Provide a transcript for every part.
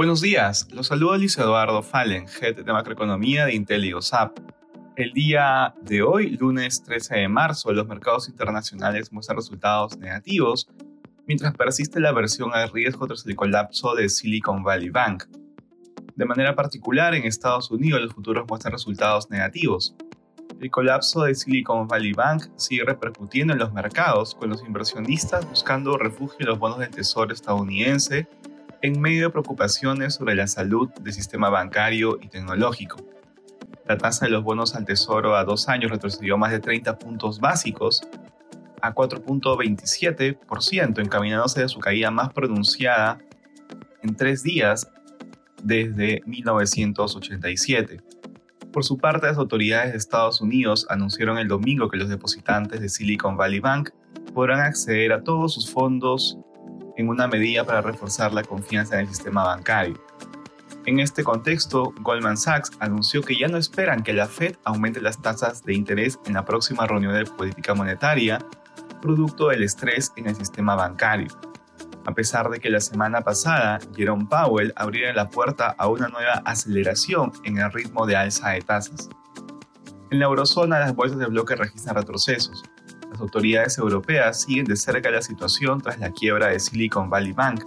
Buenos días, los saludo Luis Eduardo Fallen, Head de Macroeconomía de Intel. El día de hoy, lunes 13 de marzo, los mercados internacionales muestran resultados negativos, mientras persiste la aversión al riesgo tras el colapso de Silicon Valley Bank. De manera particular, en Estados Unidos los futuros muestran resultados negativos. El colapso de Silicon Valley Bank sigue repercutiendo en los mercados, con los inversionistas buscando refugio en los bonos del Tesoro estadounidense en medio de preocupaciones sobre la salud del sistema bancario y tecnológico. La tasa de los bonos al tesoro a dos años retrocedió más de 30 puntos básicos a 4.27%, encaminándose de su caída más pronunciada en tres días desde 1987. Por su parte, las autoridades de Estados Unidos anunciaron el domingo que los depositantes de Silicon Valley Bank podrán acceder a todos sus fondos en una medida para reforzar la confianza en el sistema bancario. En este contexto, Goldman Sachs anunció que ya no esperan que la Fed aumente las tasas de interés en la próxima reunión de política monetaria, producto del estrés en el sistema bancario. A pesar de que la semana pasada Jerome Powell abriera la puerta a una nueva aceleración en el ritmo de alza de tasas. En la eurozona las bolsas de bloque registran retrocesos, las autoridades europeas siguen de cerca la situación tras la quiebra de Silicon Valley Bank,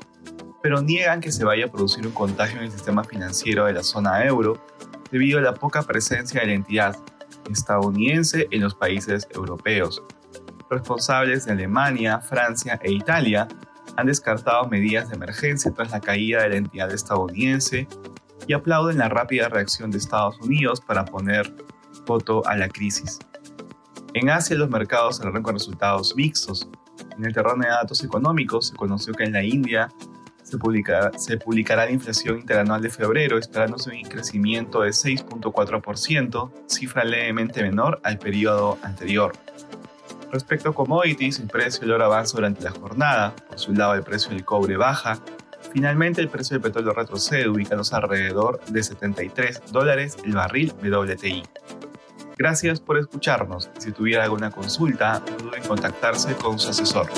pero niegan que se vaya a producir un contagio en el sistema financiero de la zona euro debido a la poca presencia de la entidad estadounidense en los países europeos. Responsables de Alemania, Francia e Italia han descartado medidas de emergencia tras la caída de la entidad estadounidense y aplauden la rápida reacción de Estados Unidos para poner voto a la crisis. En Asia los mercados cerraron con resultados mixtos. En el terreno de datos económicos se conoció que en la India se publicará, se publicará la inflación interanual de febrero, esperándose un crecimiento de 6.4%, cifra levemente menor al periodo anterior. Respecto a commodities, el precio del oro avanza durante la jornada, por su lado el precio del cobre baja, finalmente el precio del petróleo retrocede ubicándose alrededor de 73 dólares el barril WTI. Gracias por escucharnos. Si tuviera alguna consulta, no duden en contactarse con su asesor.